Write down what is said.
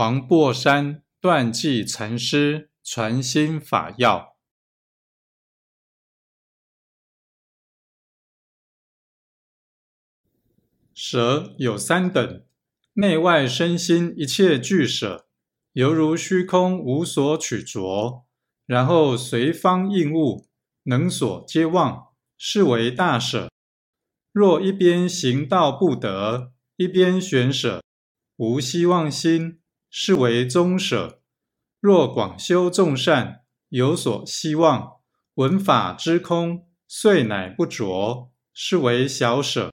黄檗山断际禅师传心法要：舍有三等，内外身心一切俱舍，犹如虚空无所取着，然后随方应物，能所皆忘，是为大舍。若一边行道不得，一边悬舍，无希望心。是为宗舍。若广修众善，有所希望，闻法之空，遂乃不着，是为小舍。